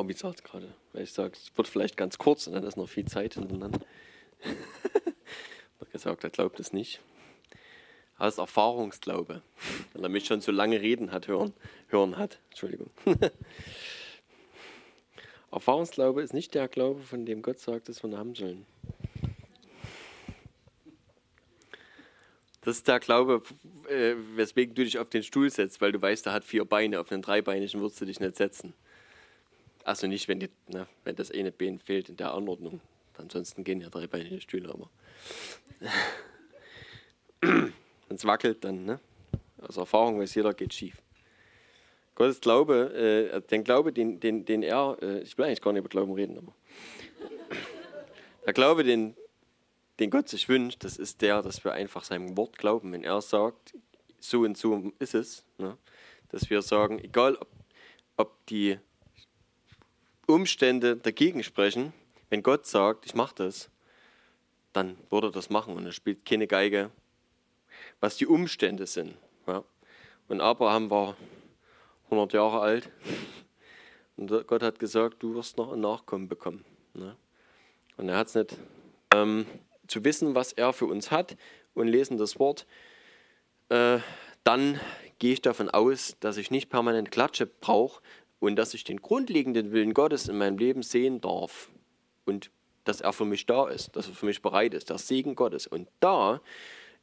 Orbi sagt gerade, weil ich sage, es wird vielleicht ganz kurz und dann ist noch viel Zeit hintereinander. er hat gesagt, er glaubt es nicht. Aber es ist Erfahrungsglaube, weil er mich schon so lange reden hat, hören, hören hat. Entschuldigung. Erfahrungsglaube ist nicht der Glaube, von dem Gott sagt, dass wir ihn haben sollen. Das ist der Glaube, äh, weswegen du dich auf den Stuhl setzt, weil du weißt, er hat vier Beine. Auf den dreibeinigen würdest du dich nicht setzen. Also nicht, wenn, die, na, wenn das eine Bein fehlt in der Anordnung. Ansonsten gehen ja dreibeinige Stühle aber. wenn es wackelt, dann, ne? Aus Erfahrung weiß jeder, geht schief. Gottes Glaube, äh, den Glaube, den, den, den er, äh, ich will eigentlich gar nicht über Glauben reden, aber der Glaube, den, den Gott sich wünscht, das ist der, dass wir einfach seinem Wort glauben. Wenn er sagt, so und so ist es, ne? dass wir sagen, egal ob, ob die Umstände dagegen sprechen, wenn Gott sagt, ich mache das, dann würde er das machen und er spielt keine Geige, was die Umstände sind. Ja? Und Abraham war 100 Jahre alt und Gott hat gesagt, du wirst noch ein Nachkommen bekommen. Ne? Und er hat es nicht ähm, zu wissen, was er für uns hat und lesen das Wort, äh, dann gehe ich davon aus, dass ich nicht permanent Klatsche brauche und dass ich den grundlegenden Willen Gottes in meinem Leben sehen darf und dass er für mich da ist, dass er für mich bereit ist, der Segen Gottes. Und da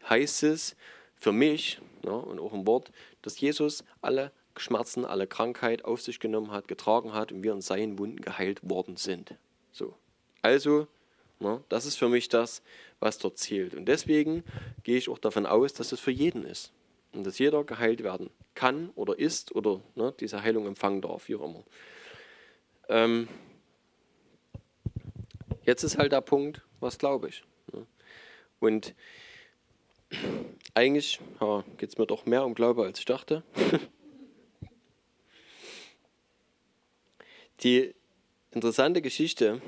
heißt es für mich ja, und auch im Wort, dass Jesus alle Schmerzen, alle Krankheit auf sich genommen hat, getragen hat und wir in seinen Wunden geheilt worden sind. So. Also Ne? Das ist für mich das, was dort zählt. Und deswegen gehe ich auch davon aus, dass es für jeden ist. Und dass jeder geheilt werden kann oder ist oder ne, diese Heilung empfangen darf, wie auch immer. Ähm, jetzt ist halt der Punkt, was glaube ich. Ne? Und eigentlich ja, geht es mir doch mehr um Glaube, als ich dachte. Die interessante Geschichte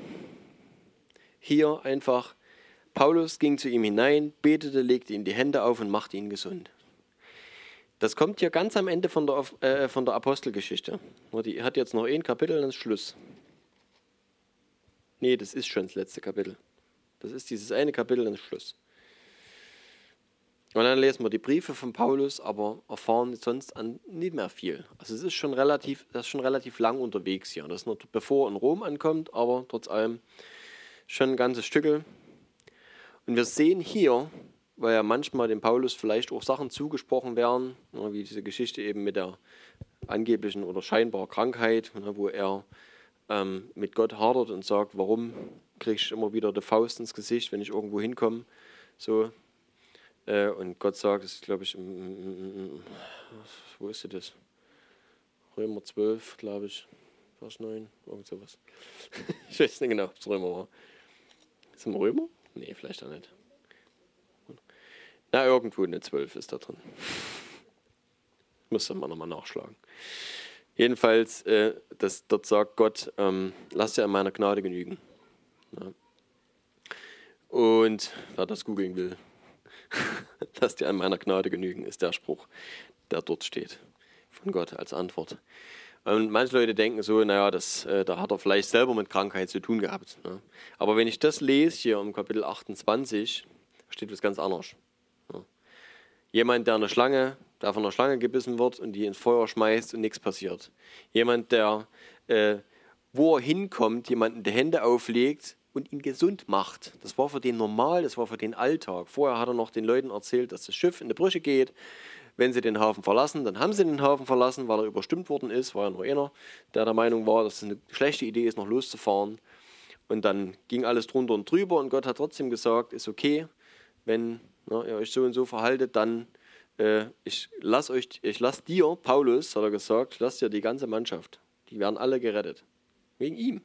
hier einfach, Paulus ging zu ihm hinein, betete, legte ihm die Hände auf und machte ihn gesund. Das kommt hier ganz am Ende von der, äh, von der Apostelgeschichte. Die hat jetzt noch ein Kapitel und dann ist Schluss. Nee, das ist schon das letzte Kapitel. Das ist dieses eine Kapitel und Schluss. Und dann lesen wir die Briefe von Paulus, aber erfahren sonst an nicht mehr viel. Also es ist schon relativ, das ist schon relativ lang unterwegs hier. Das ist noch bevor er in Rom ankommt, aber trotz allem schon ein ganzes Stückel. Und wir sehen hier, weil ja manchmal dem Paulus vielleicht auch Sachen zugesprochen werden, wie diese Geschichte eben mit der angeblichen oder scheinbar Krankheit, wo er ähm, mit Gott hadert und sagt, warum kriege ich immer wieder die Faust ins Gesicht, wenn ich irgendwo hinkomme. So. Äh, und Gott sagt, das ist glaube ich, wo ist das? Römer 12, glaube ich, Vers 9, irgend sowas. ich weiß nicht genau, ob es Römer war. Ist im Römer? Nee, vielleicht auch nicht. Na, irgendwo eine 12 ist da drin. Müsste man nochmal nachschlagen. Jedenfalls, äh, das, dort sagt Gott, ähm, lass dir an meiner Gnade genügen. Ja. Und wer das googeln will, lass dir an meiner Gnade genügen, ist der Spruch, der dort steht. Von Gott als Antwort. Und manche Leute denken so, naja, das, äh, da hat er vielleicht selber mit Krankheit zu tun gehabt. Ne? Aber wenn ich das lese hier im Kapitel 28, steht was ganz anderes. Jemand, der eine Schlange, der von einer Schlange gebissen wird und die ins Feuer schmeißt und nichts passiert. Jemand, der, äh, wo er hinkommt, jemanden die Hände auflegt und ihn gesund macht. Das war für den normal, das war für den Alltag. Vorher hat er noch den Leuten erzählt, dass das Schiff in die Brüche geht wenn sie den Hafen verlassen, dann haben sie den Hafen verlassen, weil er überstimmt worden ist. War ja nur einer, der der Meinung war, dass es eine schlechte Idee ist, noch loszufahren. Und dann ging alles drunter und drüber und Gott hat trotzdem gesagt, ist okay, wenn na, ihr euch so und so verhaltet, dann äh, ich lasse euch, ich lasse dir, Paulus, hat er gesagt, lass dir die ganze Mannschaft. Die werden alle gerettet. Wegen ihm.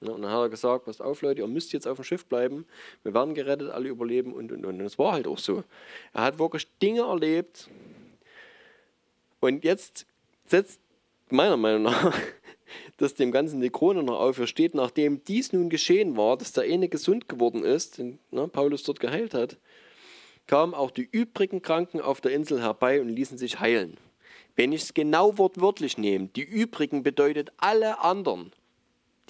Ja, und dann hat er gesagt, passt auf Leute, ihr müsst jetzt auf dem Schiff bleiben, wir werden gerettet, alle überleben und, und, und. Und es war halt auch so. Er hat wirklich Dinge erlebt und jetzt setzt meiner Meinung nach dass dem Ganzen die Krone noch auf. Hier steht, nachdem dies nun geschehen war, dass der eine gesund geworden ist, den ne, Paulus dort geheilt hat, kamen auch die übrigen Kranken auf der Insel herbei und ließen sich heilen. Wenn ich es genau wortwörtlich nehme, die übrigen bedeutet alle anderen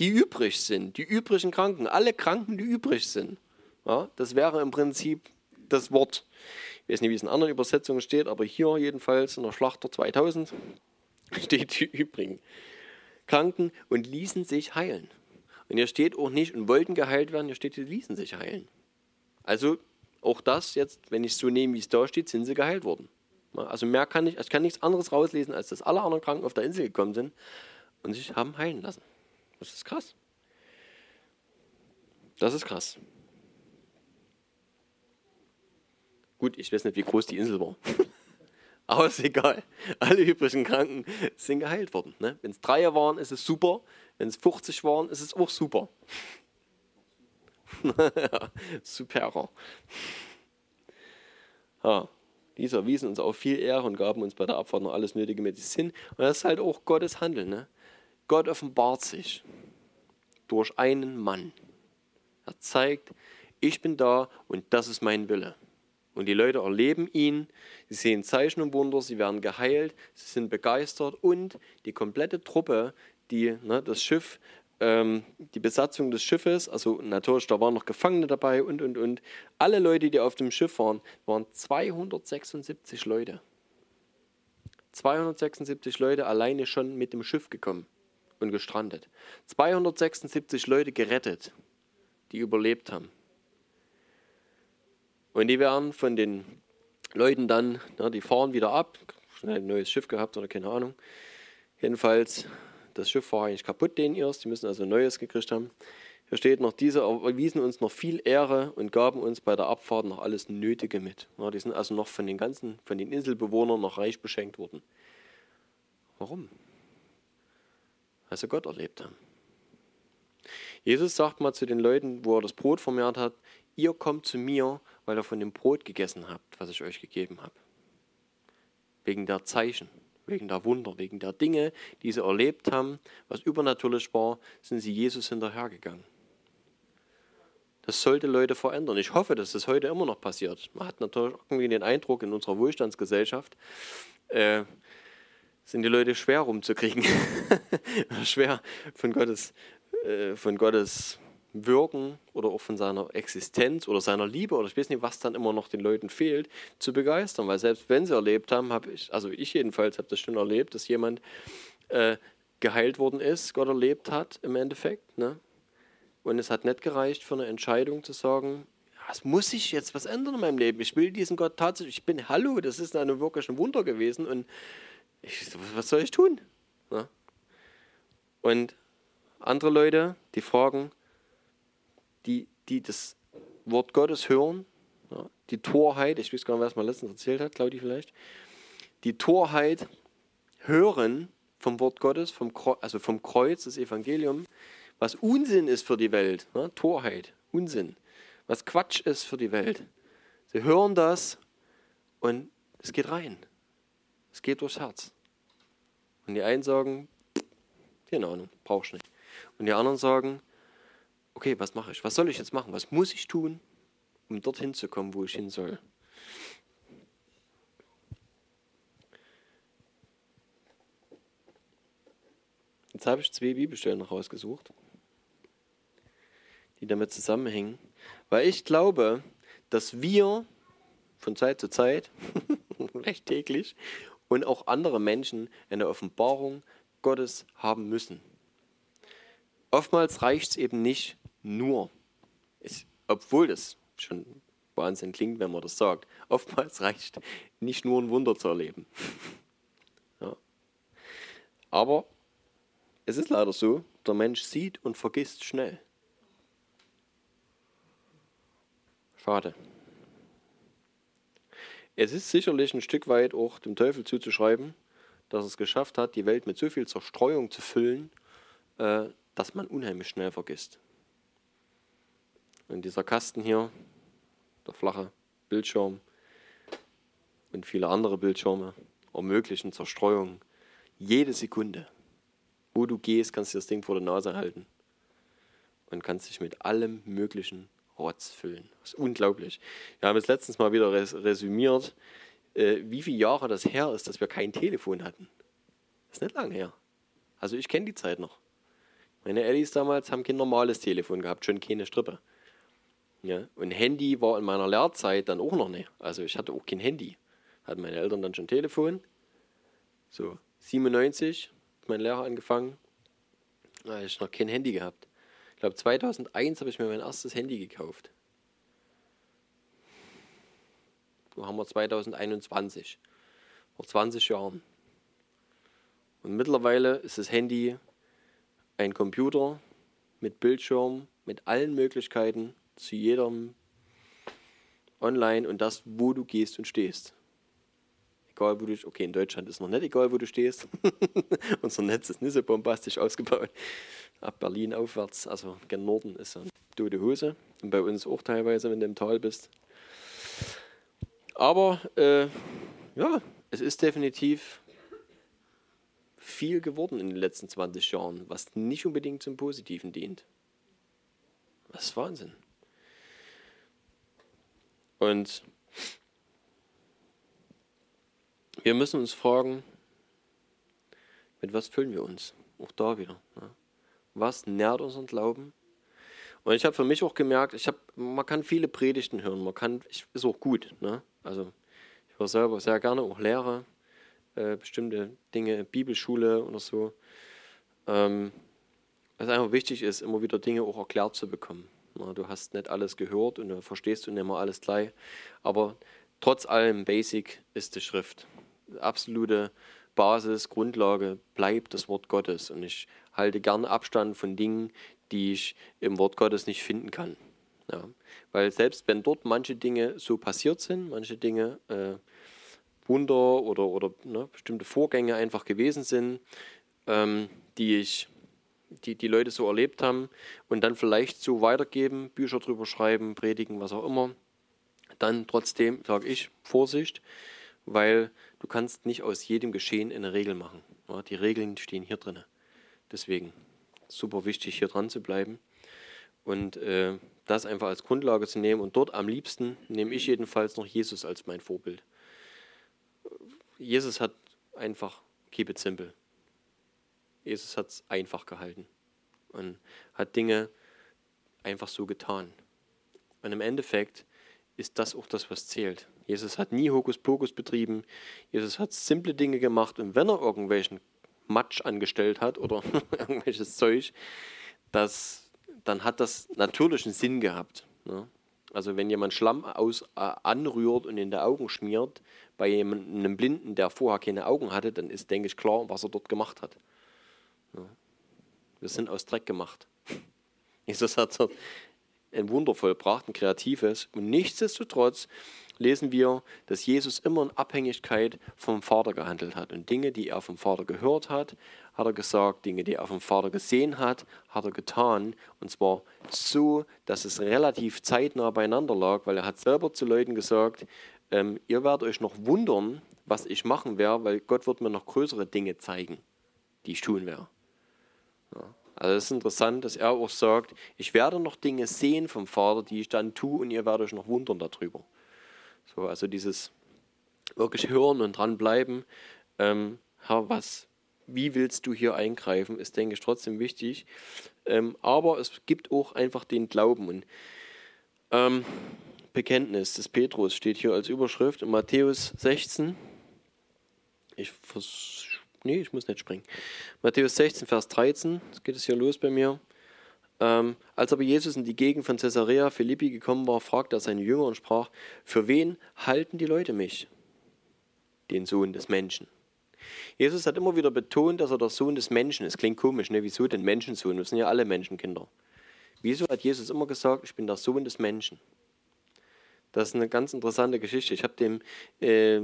die übrig sind, die übrigen Kranken, alle Kranken, die übrig sind. Ja, das wäre im Prinzip das Wort. Ich weiß nicht, wie es in anderen Übersetzungen steht, aber hier jedenfalls in der Schlachter 2000 steht die übrigen Kranken und ließen sich heilen. Und hier steht auch nicht und wollten geheilt werden, hier steht, die ließen sich heilen. Also auch das jetzt, wenn ich es so nehme, wie es da steht, sind sie geheilt worden. Also mehr kann ich, ich kann nichts anderes rauslesen, als dass alle anderen Kranken auf der Insel gekommen sind und sich haben heilen lassen. Das ist krass. Das ist krass. Gut, ich weiß nicht, wie groß die Insel war. Aber ist egal. Alle übrigen Kranken sind geheilt worden. Ne? Wenn es Dreier waren, ist es super. Wenn es 50 waren, ist es auch super. Superer. Ja, diese erwiesen uns auch viel Ehre und gaben uns bei der Abfahrt noch alles nötige Medizin. Und das ist halt auch Gottes Handeln. Ne? Gott offenbart sich durch einen Mann. Er zeigt, ich bin da und das ist mein Wille. Und die Leute erleben ihn, sie sehen Zeichen und Wunder, sie werden geheilt, sie sind begeistert und die komplette Truppe, die ne, das Schiff, ähm, die Besatzung des Schiffes, also natürlich, da waren noch Gefangene dabei und, und, und. Alle Leute, die auf dem Schiff waren, waren 276 Leute. 276 Leute alleine schon mit dem Schiff gekommen und gestrandet. 276 Leute gerettet, die überlebt haben. Und die werden von den Leuten dann, na, die fahren wieder ab, schnell ein neues Schiff gehabt oder keine Ahnung. Jedenfalls, das Schiff war eigentlich kaputt, den erst, die müssen also neues gekriegt haben. Hier steht noch, diese erwiesen uns noch viel Ehre und gaben uns bei der Abfahrt noch alles Nötige mit. Ja, die sind also noch von den ganzen, von den Inselbewohnern noch reich beschenkt worden. Warum? Weil sie Gott erlebt haben. Jesus sagt mal zu den Leuten, wo er das Brot vermehrt hat, ihr kommt zu mir, weil ihr von dem Brot gegessen habt, was ich euch gegeben habe. Wegen der Zeichen, wegen der Wunder, wegen der Dinge, die sie erlebt haben, was übernatürlich war, sind sie Jesus hinterhergegangen. Das sollte Leute verändern. Ich hoffe, dass das heute immer noch passiert. Man hat natürlich irgendwie den Eindruck in unserer Wohlstandsgesellschaft, äh, sind die Leute schwer rumzukriegen. schwer von Gottes, äh, von Gottes Wirken oder auch von seiner Existenz oder seiner Liebe oder ich weiß nicht, was dann immer noch den Leuten fehlt, zu begeistern. Weil selbst wenn sie erlebt haben, habe ich, also ich jedenfalls habe das schon erlebt, dass jemand äh, geheilt worden ist, Gott erlebt hat im Endeffekt. Ne? Und es hat nicht gereicht für eine Entscheidung zu sagen, es muss sich jetzt was ändern in meinem Leben. Ich will diesen Gott tatsächlich, ich bin, hallo, das ist eine wirklich ein Wunder gewesen und ich, was soll ich tun? Ne? Und andere Leute, die fragen, die, die das Wort Gottes hören, ja, die Torheit, ich weiß gar nicht, was man letztens erzählt hat, Claudi vielleicht, die Torheit hören vom Wort Gottes, vom also vom Kreuz, das Evangelium, was Unsinn ist für die Welt, ne? Torheit, Unsinn, was Quatsch ist für die Welt. Sie hören das und es geht rein. Es geht durchs Herz. Und die einen sagen, keine Ahnung, brauchst nicht. Und die anderen sagen, okay, was mache ich? Was soll ich jetzt machen? Was muss ich tun, um dorthin zu kommen, wo ich hin soll? Jetzt habe ich zwei Bibelstellen noch rausgesucht, die damit zusammenhängen, weil ich glaube, dass wir von Zeit zu Zeit, recht täglich, und auch andere Menschen eine Offenbarung Gottes haben müssen. Oftmals reicht es eben nicht, nur. Ich, obwohl das schon Wahnsinn klingt, wenn man das sagt. Oftmals reicht nicht nur ein Wunder zu erleben. ja. Aber es ist leider so, der Mensch sieht und vergisst schnell. Schade. Es ist sicherlich ein Stück weit auch dem Teufel zuzuschreiben, dass es geschafft hat, die Welt mit so viel Zerstreuung zu füllen, äh, dass man unheimlich schnell vergisst. Und dieser Kasten hier, der flache Bildschirm und viele andere Bildschirme ermöglichen Zerstreuung jede Sekunde. Wo du gehst, kannst du das Ding vor der Nase halten und kannst dich mit allem möglichen Rotz füllen. Das ist unglaublich. Wir haben jetzt letztens mal wieder resümiert, äh, wie viele Jahre das her ist, dass wir kein Telefon hatten. Das ist nicht lange her. Also ich kenne die Zeit noch. Meine Ellis damals haben kein normales Telefon gehabt, schon keine Strippe. Ja, und Handy war in meiner Lehrzeit dann auch noch nicht. Also ich hatte auch kein Handy. Hatten meine Eltern dann schon Telefon. So, 97 hat mein Lehrer angefangen. Da habe ich noch kein Handy gehabt. Ich glaube, 2001 habe ich mir mein erstes Handy gekauft. Wo haben wir 2021? Vor 20 Jahren. Und mittlerweile ist das Handy ein Computer mit Bildschirm, mit allen Möglichkeiten zu jedem online und das, wo du gehst und stehst. Egal, wo du, okay, in Deutschland ist noch nicht egal, wo du stehst. Unser Netz ist nicht so bombastisch ausgebaut. Ab Berlin aufwärts, also gen Norden ist eine tote Hose. Und bei uns auch teilweise, wenn du im Tal bist. Aber äh, ja, es ist definitiv viel geworden in den letzten 20 Jahren, was nicht unbedingt zum Positiven dient. Das ist Wahnsinn. Und wir müssen uns fragen, mit was füllen wir uns? Auch da wieder. Ne? Was nährt unseren Glauben? Und ich habe für mich auch gemerkt, ich hab, man kann viele Predigten hören, man kann, ich, ist auch gut. Ne? Also ich höre selber sehr gerne auch Lehre, äh, bestimmte Dinge, Bibelschule oder so. Ähm, was einfach wichtig ist, immer wieder Dinge auch erklärt zu bekommen. Du hast nicht alles gehört und du verstehst du nicht mehr alles gleich. Aber trotz allem Basic ist die Schrift. Absolute Basis, Grundlage bleibt das Wort Gottes. Und ich halte gern Abstand von Dingen, die ich im Wort Gottes nicht finden kann. Ja. Weil selbst wenn dort manche Dinge so passiert sind, manche Dinge äh, Wunder oder, oder ne, bestimmte Vorgänge einfach gewesen sind, ähm, die ich die die Leute so erlebt haben und dann vielleicht so weitergeben, Bücher drüber schreiben, predigen, was auch immer, dann trotzdem sage ich Vorsicht, weil du kannst nicht aus jedem Geschehen eine Regel machen. Ja, die Regeln stehen hier drin. Deswegen super wichtig, hier dran zu bleiben und äh, das einfach als Grundlage zu nehmen. Und dort am liebsten nehme ich jedenfalls noch Jesus als mein Vorbild. Jesus hat einfach keep it simple. Jesus hat es einfach gehalten und hat Dinge einfach so getan. Und im Endeffekt ist das auch das, was zählt. Jesus hat nie Hokuspokus betrieben. Jesus hat simple Dinge gemacht. Und wenn er irgendwelchen Matsch angestellt hat oder irgendwelches Zeug, das, dann hat das natürlichen Sinn gehabt. Ne? Also wenn jemand Schlamm aus, äh, anrührt und in die Augen schmiert, bei einem Blinden, der vorher keine Augen hatte, dann ist, denke ich, klar, was er dort gemacht hat. Wir sind aus Dreck gemacht. Jesus hat dort ein Wunder vollbracht, ein kreatives. Und nichtsdestotrotz lesen wir, dass Jesus immer in Abhängigkeit vom Vater gehandelt hat. Und Dinge, die er vom Vater gehört hat, hat er gesagt. Dinge, die er vom Vater gesehen hat, hat er getan. Und zwar so, dass es relativ zeitnah beieinander lag, weil er hat selber zu Leuten gesagt, ähm, ihr werdet euch noch wundern, was ich machen werde, weil Gott wird mir noch größere Dinge zeigen, die ich tun werde. Also es ist interessant, dass er auch sagt, ich werde noch Dinge sehen vom Vater, die ich dann tue und ihr werdet euch noch wundern darüber. So, also dieses wirklich hören und dranbleiben, ähm, Herr, was, wie willst du hier eingreifen, ist, denke ich, trotzdem wichtig. Ähm, aber es gibt auch einfach den Glauben. Und ähm, Bekenntnis des Petrus steht hier als Überschrift in Matthäus 16. Ich vers nee, ich muss nicht springen. Matthäus 16, Vers 13, jetzt geht es hier los bei mir. Ähm, als aber Jesus in die Gegend von Caesarea Philippi gekommen war, fragte er seine Jünger und sprach: Für wen halten die Leute mich? Den Sohn des Menschen. Jesus hat immer wieder betont, dass er der Sohn des Menschen ist. Klingt komisch, ne? Wieso den Menschensohn? Wir sind ja alle Menschenkinder. Wieso hat Jesus immer gesagt, ich bin der Sohn des Menschen? Das ist eine ganz interessante Geschichte. Ich habe dem äh,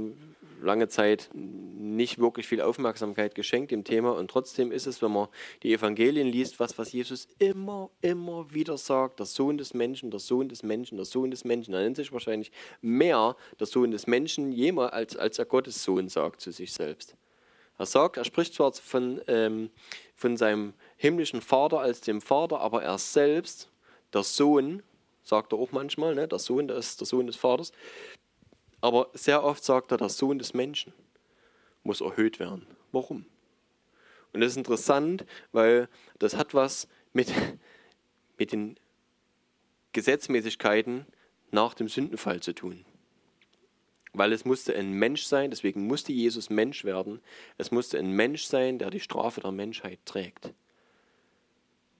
lange Zeit nicht wirklich viel Aufmerksamkeit geschenkt, dem Thema. Und trotzdem ist es, wenn man die Evangelien liest, was, was Jesus immer, immer wieder sagt: der Sohn des Menschen, der Sohn des Menschen, der Sohn des Menschen. Er nennt sich wahrscheinlich mehr der Sohn des Menschen jemals, als, als er Gottes Sohn sagt zu sich selbst. Er sagt, er spricht zwar von, ähm, von seinem himmlischen Vater als dem Vater, aber er selbst, der Sohn, sagt er auch manchmal, ne? der Sohn, ist der Sohn des Vaters. Aber sehr oft sagt er, der Sohn des Menschen muss erhöht werden. Warum? Und das ist interessant, weil das hat was mit, mit den Gesetzmäßigkeiten nach dem Sündenfall zu tun. Weil es musste ein Mensch sein, deswegen musste Jesus Mensch werden. Es musste ein Mensch sein, der die Strafe der Menschheit trägt.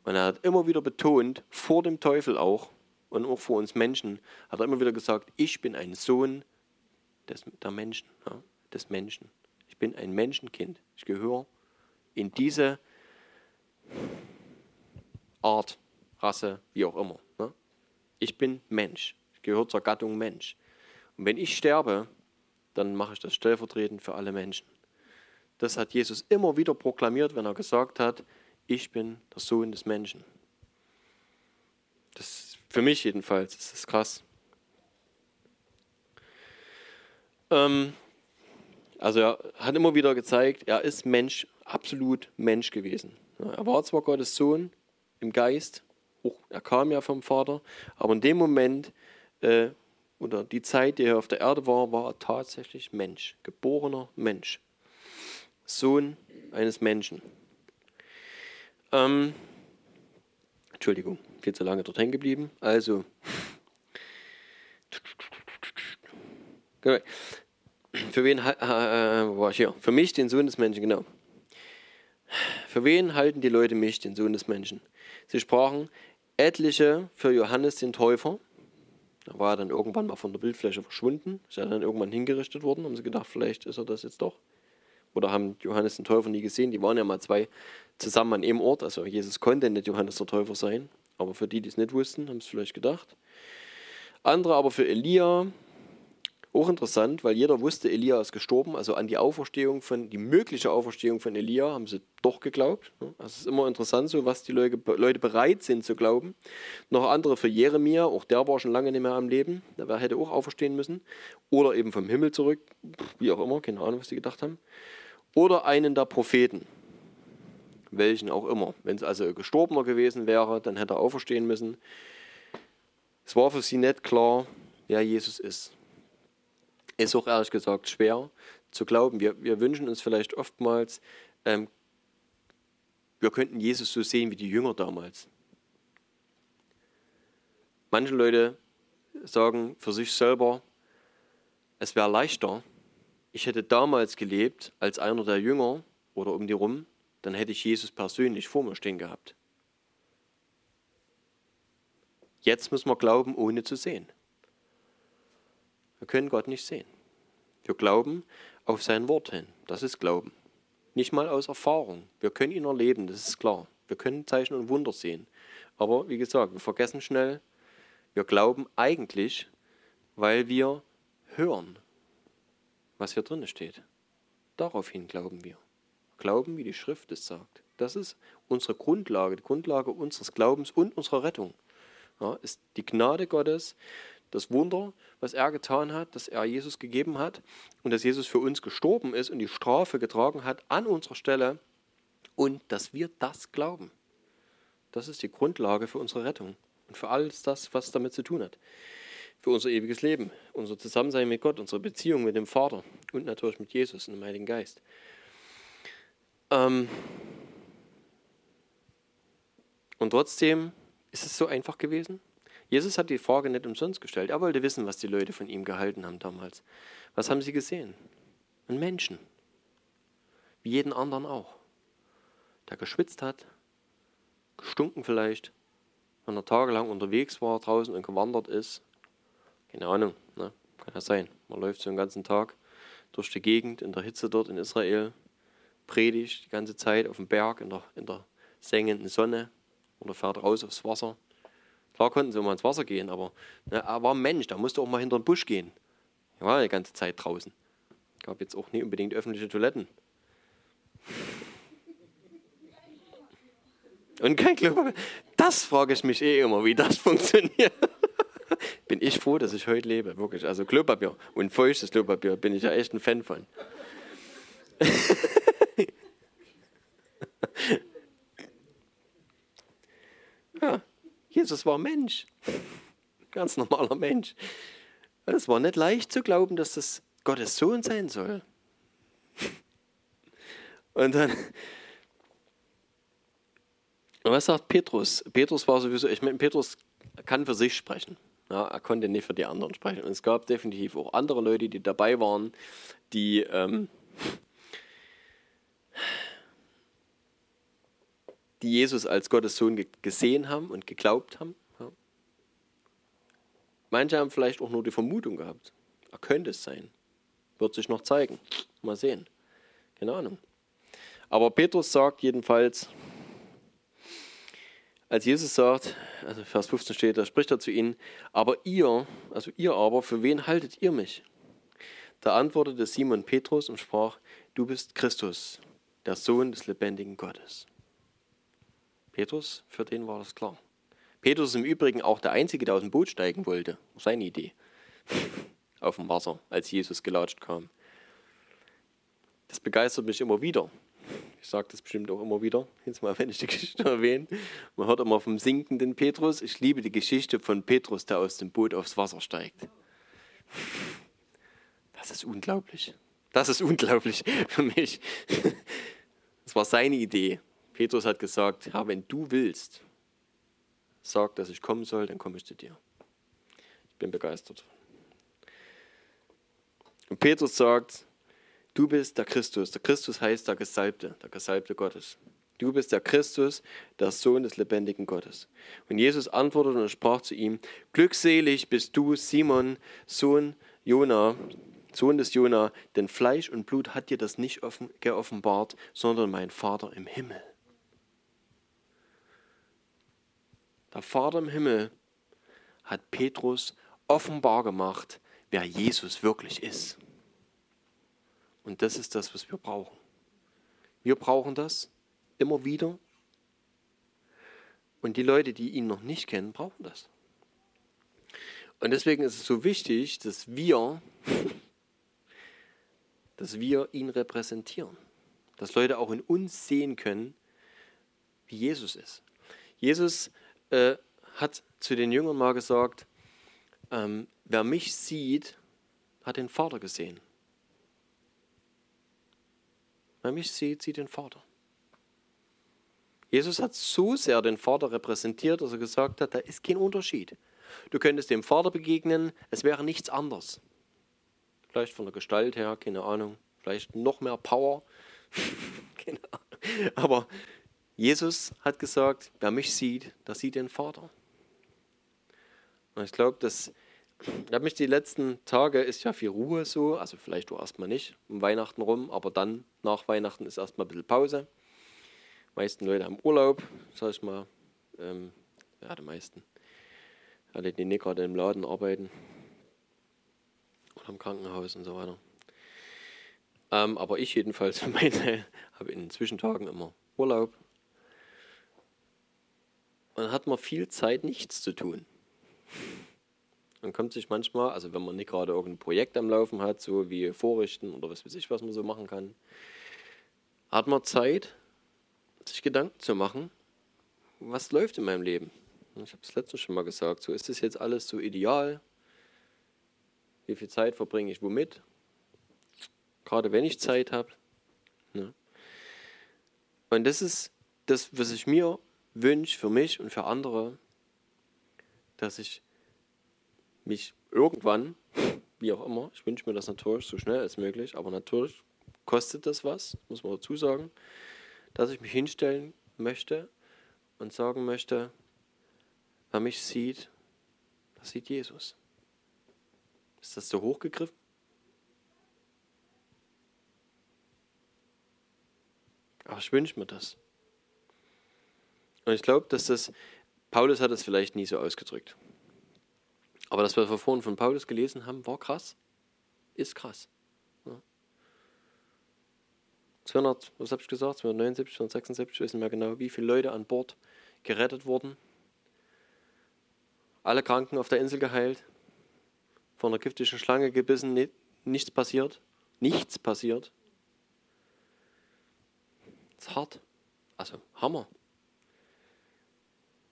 Und er hat immer wieder betont, vor dem Teufel auch und auch vor uns Menschen, hat er immer wieder gesagt, ich bin ein Sohn des, der Menschen, ja, des Menschen. Ich bin ein Menschenkind. Ich gehöre in diese Art, Rasse, wie auch immer. Ne? Ich bin Mensch. Ich gehöre zur Gattung Mensch. Und wenn ich sterbe, dann mache ich das stellvertretend für alle Menschen. Das hat Jesus immer wieder proklamiert, wenn er gesagt hat, ich bin der Sohn des Menschen. Das für mich jedenfalls, das ist krass. Ähm, also er hat immer wieder gezeigt, er ist Mensch, absolut Mensch gewesen. Er war zwar Gottes Sohn im Geist, auch, er kam ja vom Vater, aber in dem Moment äh, oder die Zeit, die er auf der Erde war, war er tatsächlich Mensch, geborener Mensch, Sohn eines Menschen. Ähm, Entschuldigung, viel zu lange dort hängen geblieben. Also, für wen äh, war ich hier? Für mich, den Sohn des Menschen, genau. Für wen halten die Leute mich, den Sohn des Menschen? Sie sprachen etliche für Johannes den Täufer. Da war er dann irgendwann mal von der Bildfläche verschwunden. Ist er dann irgendwann hingerichtet worden. Haben sie gedacht, vielleicht ist er das jetzt doch. Oder haben Johannes den Täufer nie gesehen. Die waren ja mal zwei zusammen an einem Ort. Also Jesus konnte nicht Johannes der Täufer sein. Aber für die, die es nicht wussten, haben es vielleicht gedacht. Andere aber für Elia, auch interessant, weil jeder wusste, Elia ist gestorben. Also an die Auferstehung von, die mögliche Auferstehung von Elia haben sie doch geglaubt. Also es ist immer interessant, so was die Leute, bereit sind zu glauben. Noch andere für Jeremia, auch der war schon lange nicht mehr am Leben. Der hätte auch auferstehen müssen. Oder eben vom Himmel zurück, wie auch immer, keine Ahnung, was die gedacht haben. Oder einen der Propheten. Welchen auch immer. Wenn es also gestorbener gewesen wäre, dann hätte er auferstehen müssen. Es war für sie nicht klar, wer Jesus ist ist auch ehrlich gesagt schwer zu glauben. Wir, wir wünschen uns vielleicht oftmals, ähm, wir könnten Jesus so sehen wie die Jünger damals. Manche Leute sagen für sich selber, es wäre leichter, ich hätte damals gelebt als einer der Jünger oder um die rum, dann hätte ich Jesus persönlich vor mir stehen gehabt. Jetzt müssen wir glauben, ohne zu sehen. Wir können Gott nicht sehen. Wir glauben auf sein Wort hin. Das ist Glauben. Nicht mal aus Erfahrung. Wir können ihn erleben, das ist klar. Wir können Zeichen und Wunder sehen. Aber wie gesagt, wir vergessen schnell, wir glauben eigentlich, weil wir hören, was hier drin steht. Daraufhin glauben wir. Glauben, wie die Schrift es sagt. Das ist unsere Grundlage, die Grundlage unseres Glaubens und unserer Rettung. Ja, ist die Gnade Gottes, das Wunder, was er getan hat, dass er Jesus gegeben hat und dass Jesus für uns gestorben ist und die Strafe getragen hat an unserer Stelle und dass wir das glauben. Das ist die Grundlage für unsere Rettung und für alles das, was damit zu tun hat. Für unser ewiges Leben, unser Zusammensein mit Gott, unsere Beziehung mit dem Vater und natürlich mit Jesus und dem Heiligen Geist. Ähm und trotzdem ist es so einfach gewesen. Jesus hat die Frage nicht umsonst gestellt. Er wollte wissen, was die Leute von ihm gehalten haben damals. Was haben sie gesehen? Einen Menschen. Wie jeden anderen auch. Der geschwitzt hat, gestunken vielleicht, wenn er tagelang unterwegs war draußen und gewandert ist. Keine Ahnung, ne? kann ja sein. Man läuft so den ganzen Tag durch die Gegend in der Hitze dort in Israel, predigt die ganze Zeit auf dem Berg in der, in der sengenden Sonne oder fährt raus aufs Wasser Klar konnten sie immer ins Wasser gehen, aber ne, er war ein Mensch, da musste auch mal hinter den Busch gehen. Er war die ganze Zeit draußen. Gab jetzt auch nie unbedingt öffentliche Toiletten. Und kein Klopapier. Das frage ich mich eh immer, wie das funktioniert. bin ich froh, dass ich heute lebe, wirklich. Also Klopapier und feuchtes Klopapier bin ich ja echt ein Fan von. ja. Jesus war Mensch, ganz normaler Mensch. Es war nicht leicht zu glauben, dass das Gottes Sohn sein soll. Und dann was sagt Petrus? Petrus war sowieso, ich meine, Petrus kann für sich sprechen. Ja, er konnte nicht für die anderen sprechen. Und es gab definitiv auch andere Leute, die dabei waren, die ähm, die Jesus als Gottes Sohn gesehen haben und geglaubt haben. Ja. Manche haben vielleicht auch nur die Vermutung gehabt. Er könnte es sein. Wird sich noch zeigen. Mal sehen. Keine Ahnung. Aber Petrus sagt jedenfalls, als Jesus sagt, also Vers 15 steht, da spricht er zu ihnen, aber ihr, also ihr aber, für wen haltet ihr mich? Da antwortete Simon Petrus und sprach, du bist Christus, der Sohn des lebendigen Gottes. Petrus, für den war das klar. Petrus ist im Übrigen auch der Einzige, der aus dem Boot steigen wollte. Seine Idee. Auf dem Wasser, als Jesus gelatscht kam. Das begeistert mich immer wieder. Ich sage das bestimmt auch immer wieder, jetzt mal, wenn ich die Geschichte erwähne. Man hört immer vom sinkenden Petrus. Ich liebe die Geschichte von Petrus, der aus dem Boot aufs Wasser steigt. Das ist unglaublich. Das ist unglaublich für mich. Das war seine Idee. Petrus hat gesagt, Herr, wenn du willst, sag, dass ich kommen soll, dann komme ich zu dir. Ich bin begeistert. Und Petrus sagt, du bist der Christus. Der Christus heißt der Gesalbte, der Gesalbte Gottes. Du bist der Christus, der Sohn des lebendigen Gottes. Und Jesus antwortete und sprach zu ihm, Glückselig bist du, Simon, Sohn Jona, Sohn des Jona, denn Fleisch und Blut hat dir das nicht geoffenbart, sondern mein Vater im Himmel. Der Vater im Himmel hat Petrus offenbar gemacht, wer Jesus wirklich ist. Und das ist das, was wir brauchen. Wir brauchen das immer wieder. Und die Leute, die ihn noch nicht kennen, brauchen das. Und deswegen ist es so wichtig, dass wir, dass wir ihn repräsentieren. Dass Leute auch in uns sehen können, wie Jesus ist. Jesus äh, hat zu den Jüngern mal gesagt, ähm, wer mich sieht, hat den Vater gesehen. Wer mich sieht, sieht den Vater. Jesus hat so sehr den Vater repräsentiert, dass er gesagt hat, da ist kein Unterschied. Du könntest dem Vater begegnen, es wäre nichts anders. Vielleicht von der Gestalt her, keine Ahnung. Vielleicht noch mehr Power. keine Ahnung. Aber Jesus hat gesagt, wer mich sieht, der sieht den Vater. Und ich glaube, dass ich mich die letzten Tage ist ja viel Ruhe so, also vielleicht auch erstmal nicht um Weihnachten rum, aber dann nach Weihnachten ist erstmal ein bisschen Pause. Die meisten Leute haben Urlaub, sag ich mal. Ähm, ja, die meisten. Alle, die nicht gerade im Laden arbeiten oder im Krankenhaus und so weiter. Ähm, aber ich jedenfalls meine, habe in den Zwischentagen immer Urlaub, dann hat man viel Zeit, nichts zu tun. Man kommt sich manchmal, also wenn man nicht gerade irgendein Projekt am Laufen hat, so wie Vorrichten oder was weiß ich, was man so machen kann, hat man Zeit, sich Gedanken zu machen, was läuft in meinem Leben. Ich habe es letztens schon mal gesagt, so ist das jetzt alles so ideal? Wie viel Zeit verbringe ich womit? Gerade wenn ich Zeit habe. Ne? Und das ist das, was ich mir wünsche für mich und für andere, dass ich mich irgendwann, wie auch immer, ich wünsche mir das natürlich so schnell als möglich, aber natürlich kostet das was, muss man dazu sagen, dass ich mich hinstellen möchte und sagen möchte, wer mich sieht, das sieht Jesus. Ist das so hochgegriffen? Aber ich wünsche mir das. Und ich glaube, dass das, Paulus hat es vielleicht nie so ausgedrückt. Aber das, was wir vorhin von Paulus gelesen haben, war krass. Ist krass. Ja. 200, was habe ich gesagt? 279, 276, wissen wir genau, wie viele Leute an Bord gerettet wurden. Alle Kranken auf der Insel geheilt. Von einer giftischen Schlange gebissen, nichts passiert. Nichts passiert. Das ist hart. Also Hammer.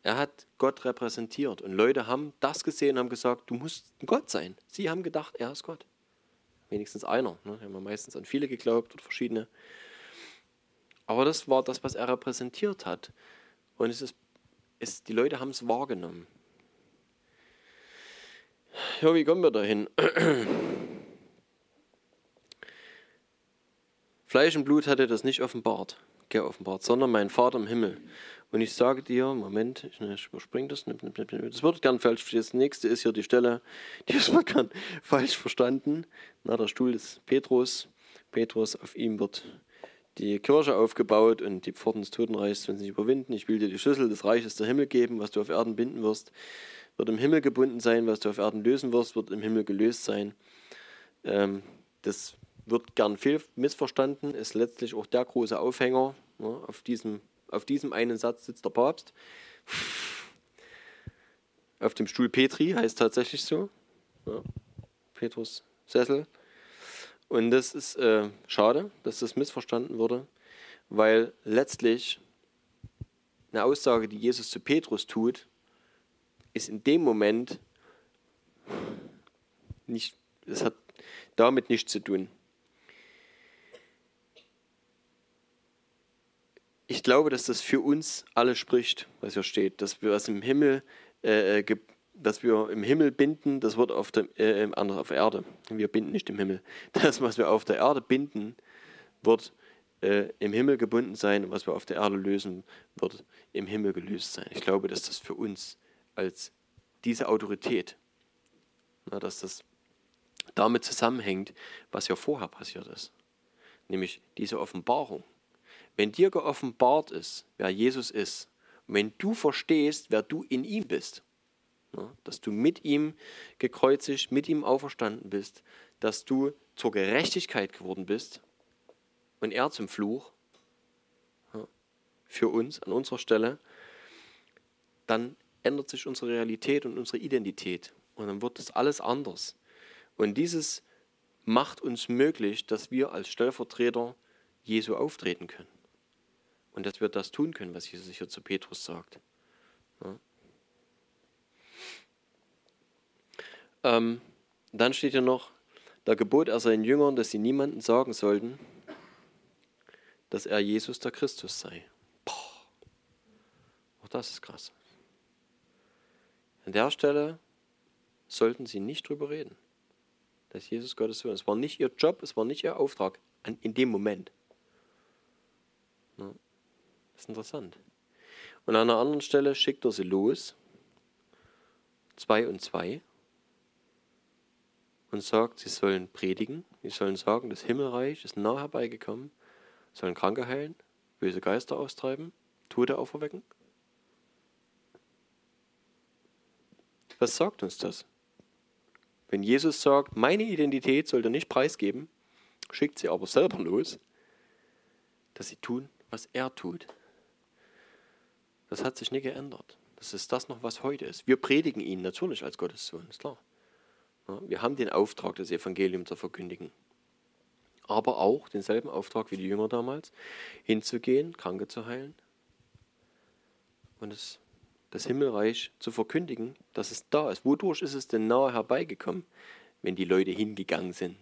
Er hat Gott repräsentiert und Leute haben das gesehen und haben gesagt, du musst ein Gott sein. Sie haben gedacht, er ist Gott. Wenigstens einer. Ne? Haben wir meistens an viele geglaubt oder verschiedene. Aber das war das, was er repräsentiert hat. Und es ist, es, die Leute haben es wahrgenommen. Ja, wie kommen wir dahin? Fleisch und Blut hatte das nicht offenbart, geoffenbart, sondern mein Vater im Himmel. Und ich sage dir, Moment, ich, überspringe das, das wird gern falsch, das nächste ist hier die Stelle, die wird gern falsch verstanden. Na, der Stuhl des Petrus, Petrus, auf ihm wird die Kirche aufgebaut und die Pforten des Totenreichs werden sich überwinden. Ich will dir die Schlüssel des Reiches der Himmel geben, was du auf Erden binden wirst, wird im Himmel gebunden sein, was du auf Erden lösen wirst, wird im Himmel gelöst sein. Ähm, das wird gern viel missverstanden, ist letztlich auch der große Aufhänger. Ne, auf, diesem, auf diesem einen Satz sitzt der Papst. Auf dem Stuhl Petri heißt tatsächlich so. Ja, Petrus Sessel. Und das ist äh, schade, dass das missverstanden wurde, weil letztlich eine Aussage, die Jesus zu Petrus tut, ist in dem Moment nicht, es hat damit nichts zu tun. Ich glaube, dass das für uns alle spricht, was hier steht, dass wir was im Himmel äh, äh dass wir im Himmel binden, das wird auf der, äh, anders auf Erde. Wir binden nicht im Himmel. Das, was wir auf der Erde binden, wird äh, im Himmel gebunden sein und was wir auf der Erde lösen, wird im Himmel gelöst sein. Ich glaube, dass das für uns als diese Autorität, na, dass das damit zusammenhängt, was ja vorher passiert ist. Nämlich diese Offenbarung. Wenn dir geoffenbart ist, wer Jesus ist, und wenn du verstehst, wer du in ihm bist, Ne? Dass du mit ihm gekreuzigt, mit ihm auferstanden bist, dass du zur Gerechtigkeit geworden bist und er zum Fluch für uns an unserer Stelle, dann ändert sich unsere Realität und unsere Identität und dann wird das alles anders. Und dieses macht uns möglich, dass wir als Stellvertreter Jesu auftreten können. Und dass wir das tun können, was Jesus hier zu Petrus sagt. Ähm, dann steht hier noch, da gebot er seinen Jüngern, dass sie niemandem sagen sollten, dass er Jesus der Christus sei. Boah. Auch das ist krass. An der Stelle sollten sie nicht drüber reden, dass Jesus Gottes Sohn ist. Es war nicht ihr Job, es war nicht ihr Auftrag in dem Moment. Das ist interessant. Und an einer anderen Stelle schickt er sie los, zwei und zwei, und sagt, sie sollen predigen, sie sollen sagen, das Himmelreich ist nah herbeigekommen, sollen Kranke heilen, böse Geister austreiben, Tote auferwecken. Was sagt uns das? Wenn Jesus sagt, meine Identität sollte nicht preisgeben, schickt sie aber selber los, dass sie tun, was er tut. Das hat sich nie geändert. Das ist das noch, was heute ist. Wir predigen ihn natürlich als Gottes Sohn, ist klar. Wir haben den Auftrag, das Evangelium zu verkündigen. Aber auch denselben Auftrag wie die Jünger damals, hinzugehen, Kranke zu heilen und das, das Himmelreich zu verkündigen, dass es da ist. Wodurch ist es denn nahe herbeigekommen, wenn die Leute hingegangen sind?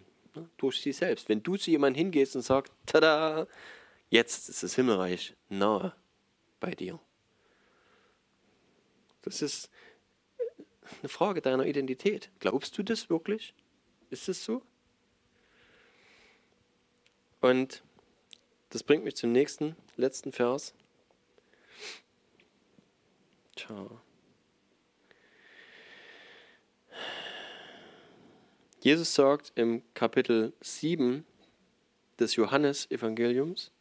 Durch sie selbst. Wenn du zu jemandem hingehst und sagst, tada, jetzt ist das Himmelreich nahe bei dir. Das ist eine Frage deiner Identität. Glaubst du das wirklich? Ist es so? Und das bringt mich zum nächsten, letzten Vers. Tja. Jesus sagt im Kapitel 7 des Johannesevangeliums,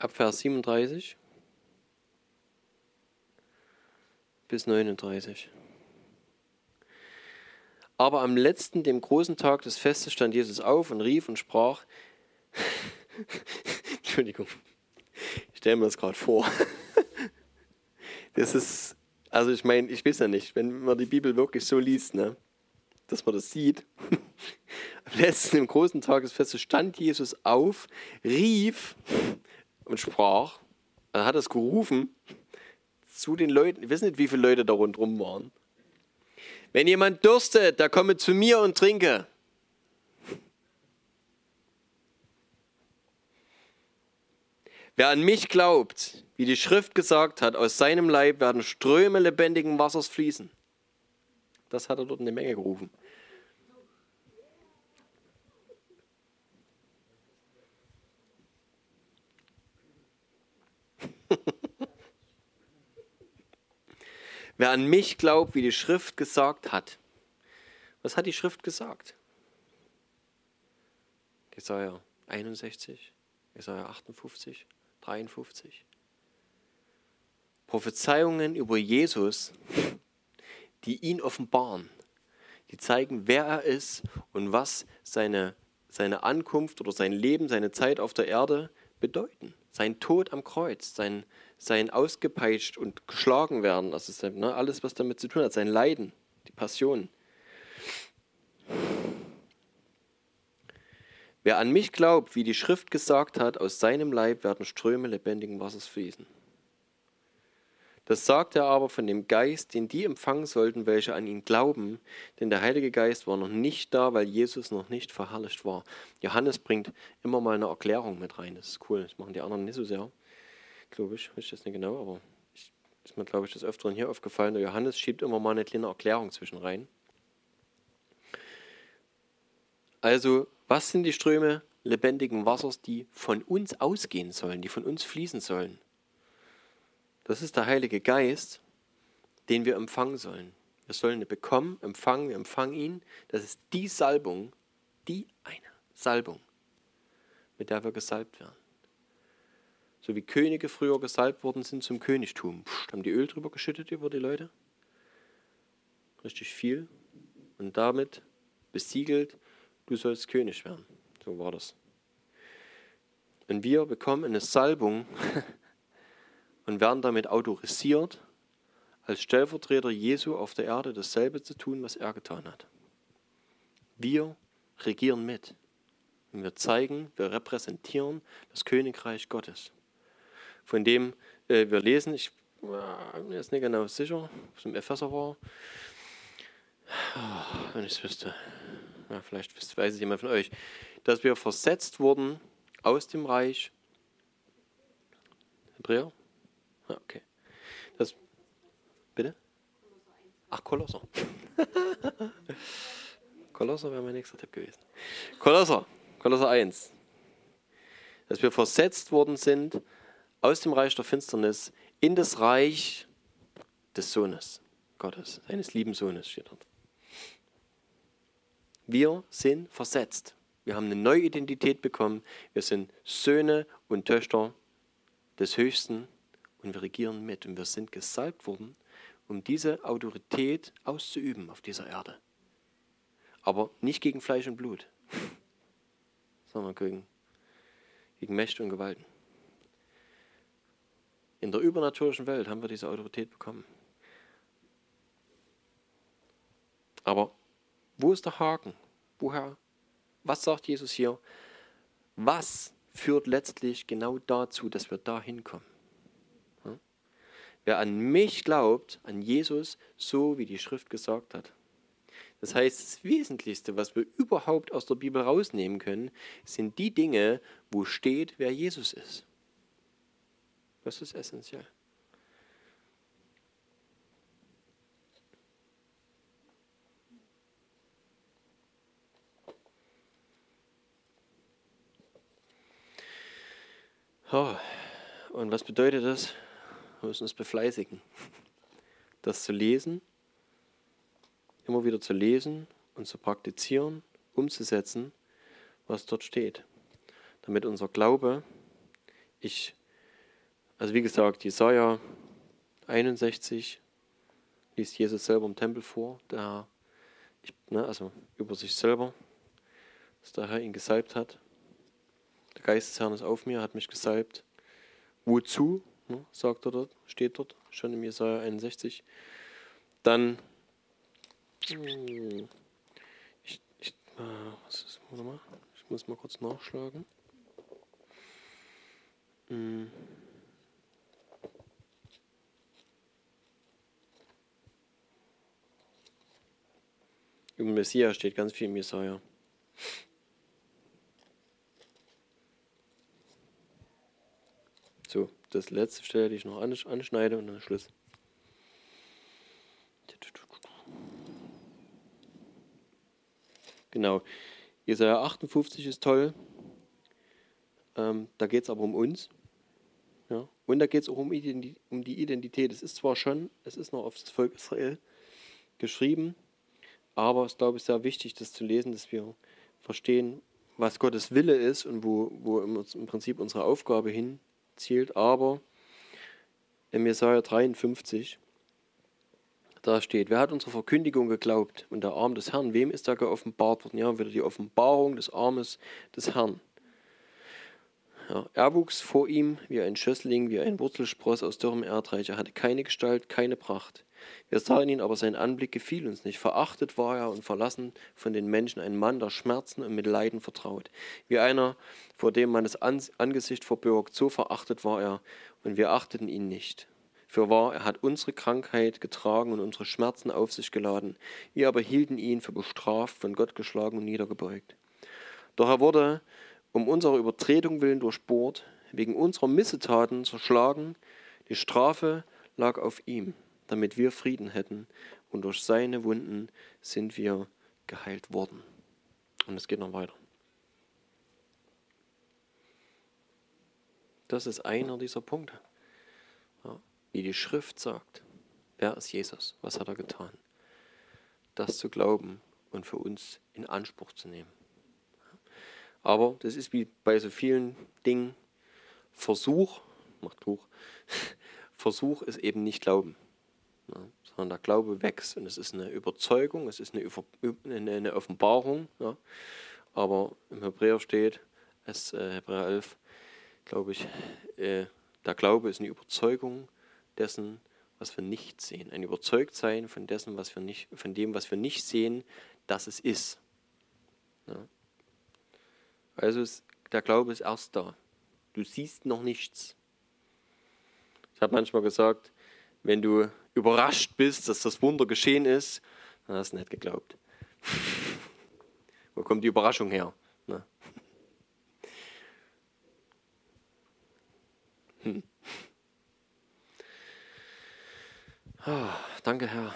ab Vers 37, bis 39. Aber am letzten, dem großen Tag des Festes, stand Jesus auf und rief und sprach, Entschuldigung, ich stelle mir das gerade vor. das ist, also ich meine, ich weiß ja nicht, wenn man die Bibel wirklich so liest, ne, dass man das sieht. Am letzten, dem großen Tag des Festes, stand Jesus auf, rief und sprach, er hat es gerufen, zu den Leuten, ich weiß nicht, wie viele Leute da rundherum waren. Wenn jemand dürstet, der komme zu mir und trinke. Wer an mich glaubt, wie die Schrift gesagt hat, aus seinem Leib werden Ströme lebendigen Wassers fließen. Das hat er dort in die Menge gerufen. Wer an mich glaubt, wie die Schrift gesagt hat. Was hat die Schrift gesagt? Jesaja 61, Jesaja 58, 53. Prophezeiungen über Jesus, die ihn offenbaren, die zeigen, wer er ist und was seine, seine Ankunft oder sein Leben, seine Zeit auf der Erde bedeuten. Sein Tod am Kreuz, sein, sein ausgepeitscht und geschlagen werden, also ne, alles, was damit zu tun hat, sein Leiden, die Passion. Wer an mich glaubt, wie die Schrift gesagt hat, aus seinem Leib werden Ströme lebendigen Wassers fließen. Das sagt er aber von dem Geist, den die empfangen sollten, welche an ihn glauben, denn der Heilige Geist war noch nicht da, weil Jesus noch nicht verherrlicht war. Johannes bringt immer mal eine Erklärung mit rein, das ist cool, das machen die anderen nicht so sehr, glaube ich, weiß ich das nicht genau, aber ich, ist mir, glaube ich, das Öfteren hier aufgefallen, der Johannes schiebt immer mal eine kleine Erklärung zwischen rein. Also, was sind die Ströme lebendigen Wassers, die von uns ausgehen sollen, die von uns fließen sollen? Das ist der Heilige Geist, den wir empfangen sollen. Wir sollen ihn bekommen, empfangen, wir empfangen ihn. Das ist die Salbung, die eine Salbung, mit der wir gesalbt werden. So wie Könige früher gesalbt worden sind zum Königtum. Psst, haben die Öl drüber geschüttet über die Leute. Richtig viel. Und damit besiegelt, du sollst König werden. So war das. Und wir bekommen eine Salbung und werden damit autorisiert, als Stellvertreter Jesu auf der Erde dasselbe zu tun, was er getan hat. Wir regieren mit. Und wir zeigen, wir repräsentieren das Königreich Gottes. Von dem äh, wir lesen, ich äh, bin jetzt nicht genau sicher, ob es im Epheser war. Oh, wenn ich es wüsste. Ja, vielleicht weiß es jemand von euch. Dass wir versetzt wurden aus dem Reich. Hebräer? Ah, okay. Das, bitte? Ach, Kolosser. Kolosser wäre mein nächster Tipp gewesen. Kolosser, Kolosser 1. Dass wir versetzt worden sind aus dem Reich der Finsternis in das Reich des Sohnes Gottes, seines lieben Sohnes steht dort. Wir sind versetzt. Wir haben eine neue Identität bekommen. Wir sind Söhne und Töchter des Höchsten und wir regieren mit und wir sind gesalbt worden, um diese Autorität auszuüben auf dieser Erde. Aber nicht gegen Fleisch und Blut, sondern gegen, gegen Mächte und Gewalten. In der übernatürlichen Welt haben wir diese Autorität bekommen. Aber wo ist der Haken? Woher? Was sagt Jesus hier? Was führt letztlich genau dazu, dass wir da hinkommen? Wer an mich glaubt, an Jesus, so wie die Schrift gesagt hat. Das heißt, das Wesentlichste, was wir überhaupt aus der Bibel rausnehmen können, sind die Dinge, wo steht, wer Jesus ist. Das ist essentiell. Oh, und was bedeutet das? Wir müssen uns befleißigen, das zu lesen, immer wieder zu lesen und zu praktizieren, umzusetzen, was dort steht. Damit unser Glaube, ich, also wie gesagt, Jesaja 61 liest Jesus selber im Tempel vor, der, ich, ne, also über sich selber, dass der Herr ihn gesalbt hat. Der Geist des Herrn ist auf mir, hat mich gesalbt. Wozu? ne, sagt er dort, steht dort, schon im Jesaja 61. Dann, hm, ich, ich, äh, was ist, warte mal, ich muss mal kurz nachschlagen. Hm. Über Messias steht ganz viel im Jesaja. das letzte Stelle, die ich noch anschneide und dann Schluss. Genau. Jesaja 58 ist toll. Ähm, da geht es aber um uns. Ja. Und da geht es auch um, um die Identität. Es ist zwar schon, es ist noch auf das Volk Israel geschrieben, aber es glaube ich sehr wichtig, das zu lesen, dass wir verstehen, was Gottes Wille ist und wo, wo im Prinzip unsere Aufgabe hinzielt. Aber im Jesaja 53, da steht, wer hat unsere Verkündigung geglaubt und der Arm des Herrn, wem ist da geoffenbart worden? Ja, wieder die Offenbarung des Armes des Herrn. Ja, er wuchs vor ihm wie ein Schössling, wie ein Wurzelspross aus dürrem Erdreich. Er hatte keine Gestalt, keine Pracht. Wir sahen ihn, aber sein Anblick gefiel uns nicht. Verachtet war er und verlassen von den Menschen, ein Mann, der Schmerzen und mit Leiden vertraut. Wie einer, vor dem man das Angesicht verbirgt, so verachtet war er, und wir achteten ihn nicht. Für wahr, er hat unsere Krankheit getragen und unsere Schmerzen auf sich geladen. Wir aber hielten ihn für bestraft, von Gott geschlagen und niedergebeugt. Doch er wurde um unserer Übertretung willen durchbohrt, wegen unserer Missetaten zerschlagen. Die Strafe lag auf ihm, damit wir Frieden hätten, und durch seine Wunden sind wir geheilt worden. Und es geht noch weiter. Das ist einer dieser Punkte. Ja, wie die Schrift sagt, wer ist Jesus? Was hat er getan? Das zu glauben und für uns in Anspruch zu nehmen. Aber das ist wie bei so vielen Dingen. Versuch, macht hoch, Versuch ist eben nicht Glauben. Ja, sondern der Glaube wächst und es ist eine Überzeugung, es ist eine, eine, eine Offenbarung. Ja. Aber im Hebräer steht, es, äh, Hebräer 11, glaube ich, äh, der Glaube ist eine Überzeugung dessen, was wir nicht sehen. Ein Überzeugtsein von dessen, was wir nicht, von dem, was wir nicht sehen, dass es ist. Ja. Also ist, der Glaube ist erst da. Du siehst noch nichts. Ich habe manchmal gesagt, wenn du überrascht bist, dass das Wunder geschehen ist, dann hast du nicht geglaubt. Wo kommt die Überraschung her? Na. Hm. Ah, danke, Herr.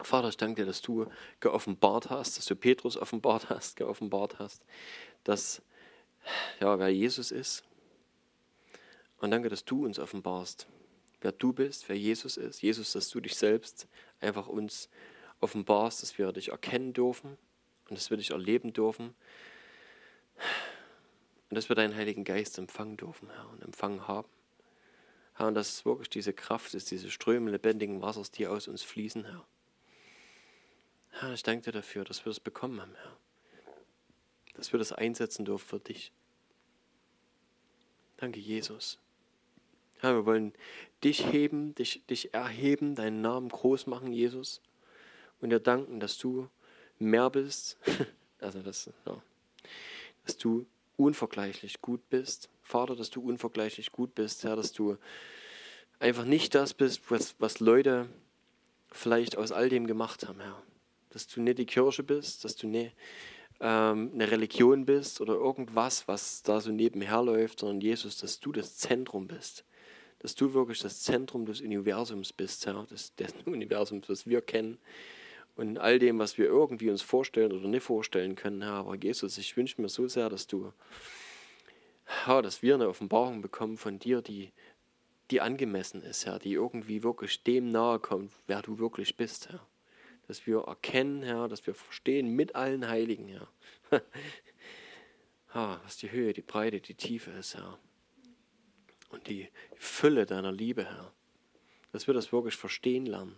Vater, ich danke dir, dass du geoffenbart hast, dass du Petrus offenbart hast, geoffenbart hast, dass, ja, wer Jesus ist. Und danke, dass du uns offenbarst, wer du bist, wer Jesus ist. Jesus, dass du dich selbst einfach uns offenbarst, dass wir dich erkennen dürfen und dass wir dich erleben dürfen. Und dass wir deinen Heiligen Geist empfangen dürfen, Herr, und empfangen haben. Herr, und dass wirklich diese Kraft ist, diese Ströme lebendigen Wassers, die aus uns fließen, Herr. Herr, ich danke dir dafür, dass wir das bekommen haben, Herr. Dass wir das einsetzen dürfen für dich. Danke, Jesus. Herr, wir wollen dich heben, dich, dich erheben, deinen Namen groß machen, Jesus. Und dir danken, dass du mehr bist, also dass, ja, dass du unvergleichlich gut bist. Vater, dass du unvergleichlich gut bist, Herr, dass du einfach nicht das bist, was, was Leute vielleicht aus all dem gemacht haben, Herr dass du nicht die Kirche bist, dass du nicht ähm, eine Religion bist oder irgendwas, was da so nebenher läuft, sondern Jesus, dass du das Zentrum bist. Dass du wirklich das Zentrum des Universums bist, Herr, des, des Universums, das wir kennen. Und all dem, was wir irgendwie uns vorstellen oder nicht vorstellen können, Herr. Aber Jesus, ich wünsche mir so sehr, dass du, ja, dass wir eine Offenbarung bekommen von dir, die, die angemessen ist, Herr, die irgendwie wirklich dem nahe kommt, wer du wirklich bist, Herr dass wir erkennen, Herr, dass wir verstehen mit allen Heiligen, Herr, was die Höhe, die Breite, die Tiefe ist, Herr. Und die Fülle deiner Liebe, Herr. Dass wir das wirklich verstehen lernen.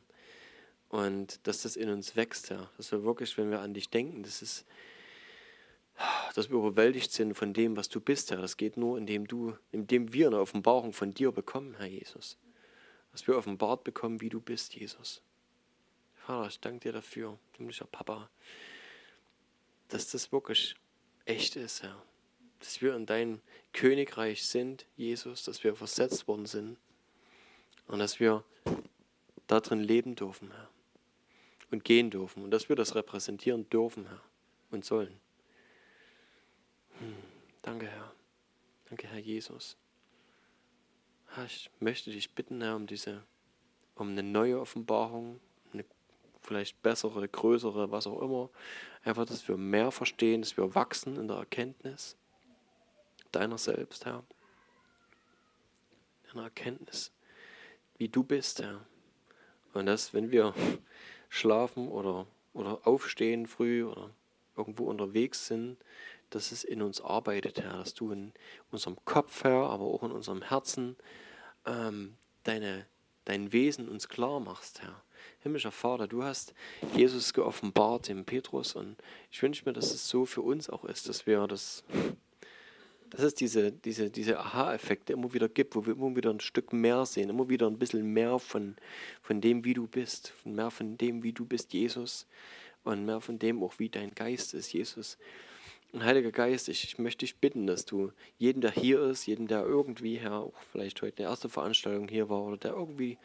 Und dass das in uns wächst, Herr. Dass wir wirklich, wenn wir an dich denken, das ist, dass wir überwältigt sind von dem, was du bist, Herr. Das geht nur, indem du, indem wir eine Offenbarung von dir bekommen, Herr Jesus. Dass wir offenbart bekommen, wie du bist, Jesus. Vater, ich danke dir dafür, himmlischer Papa, dass das wirklich echt ist, Herr. Dass wir in dein Königreich sind, Jesus, dass wir versetzt worden sind und dass wir darin leben dürfen, Herr. Und gehen dürfen und dass wir das repräsentieren dürfen, Herr, und sollen. Hm. Danke, Herr. Danke, Herr Jesus. ich möchte dich bitten, Herr, um diese, um eine neue Offenbarung, eine vielleicht bessere, größere, was auch immer. Einfach, dass wir mehr verstehen, dass wir wachsen in der Erkenntnis deiner selbst, Herr. In der Erkenntnis, wie du bist, Herr. Und dass, wenn wir schlafen oder, oder aufstehen früh oder irgendwo unterwegs sind, dass es in uns arbeitet, Herr, dass du in unserem Kopf, Herr, aber auch in unserem Herzen ähm, deine, dein Wesen uns klar machst, Herr. Himmlischer Vater, du hast Jesus geoffenbart dem Petrus und ich wünsche mir, dass es so für uns auch ist, dass wir das, dass es diese, diese, diese Aha-Effekte immer wieder gibt, wo wir immer wieder ein Stück mehr sehen, immer wieder ein bisschen mehr von, von dem, wie du bist, mehr von dem, wie du bist, Jesus, und mehr von dem auch, wie dein Geist ist, Jesus. Und Heiliger Geist, ich, ich, möchte dich bitten, dass du jeden, der hier ist, jeden, der irgendwie, Herr, auch vielleicht heute eine erste Veranstaltung hier war oder der irgendwie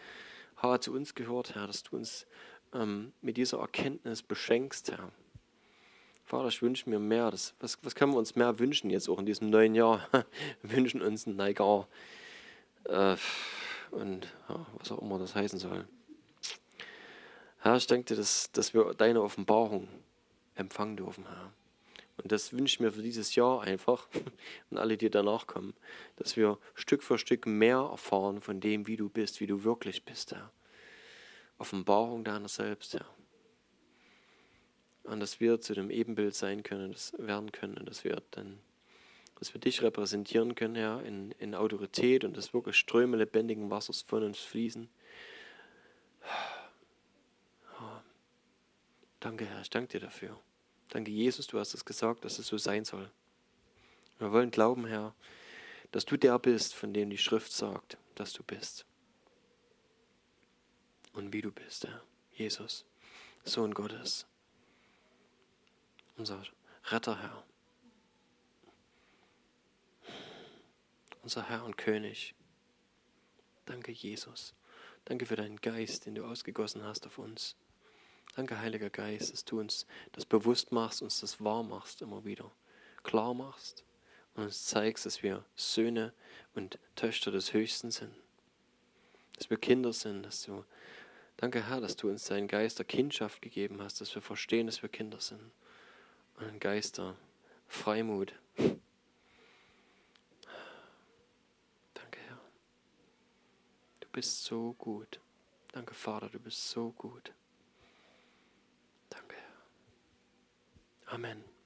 Herr, zu uns gehört, Herr, dass du uns ähm, mit dieser Erkenntnis beschenkst, Herr. Vater, ich wünsche mir mehr. Das, was, was können wir uns mehr wünschen jetzt auch in diesem neuen Jahr? wir wünschen uns ein Neigar. Äh, und ja, was auch immer das heißen soll. Herr, ich danke dir, dass, dass wir deine Offenbarung empfangen dürfen, Herr. Und das wünsche ich mir für dieses Jahr einfach und alle, die danach kommen, dass wir Stück für Stück mehr erfahren von dem, wie du bist, wie du wirklich bist, Herr. Offenbarung deiner selbst, Herr. Und dass wir zu dem Ebenbild sein können, das werden können, und dass wir dann, dass wir dich repräsentieren können, Herr, in, in Autorität und dass wirklich Ströme lebendigen Wassers von uns fließen. Danke, Herr, ich danke dir dafür. Danke, Jesus, du hast es gesagt, dass es so sein soll. Wir wollen glauben, Herr, dass du der bist, von dem die Schrift sagt, dass du bist. Und wie du bist, Herr. Jesus, Sohn Gottes, unser Retter, Herr. Unser Herr und König. Danke, Jesus. Danke für deinen Geist, den du ausgegossen hast auf uns. Danke, Heiliger Geist, dass du uns das bewusst machst, uns das wahr machst, immer wieder klar machst und uns zeigst, dass wir Söhne und Töchter des Höchsten sind. Dass wir Kinder sind, dass du, danke Herr, dass du uns deinen Geist der Kindschaft gegeben hast, dass wir verstehen, dass wir Kinder sind. Und einen Geist der Freimut. Danke Herr. Du bist so gut. Danke Vater, du bist so gut. Amen.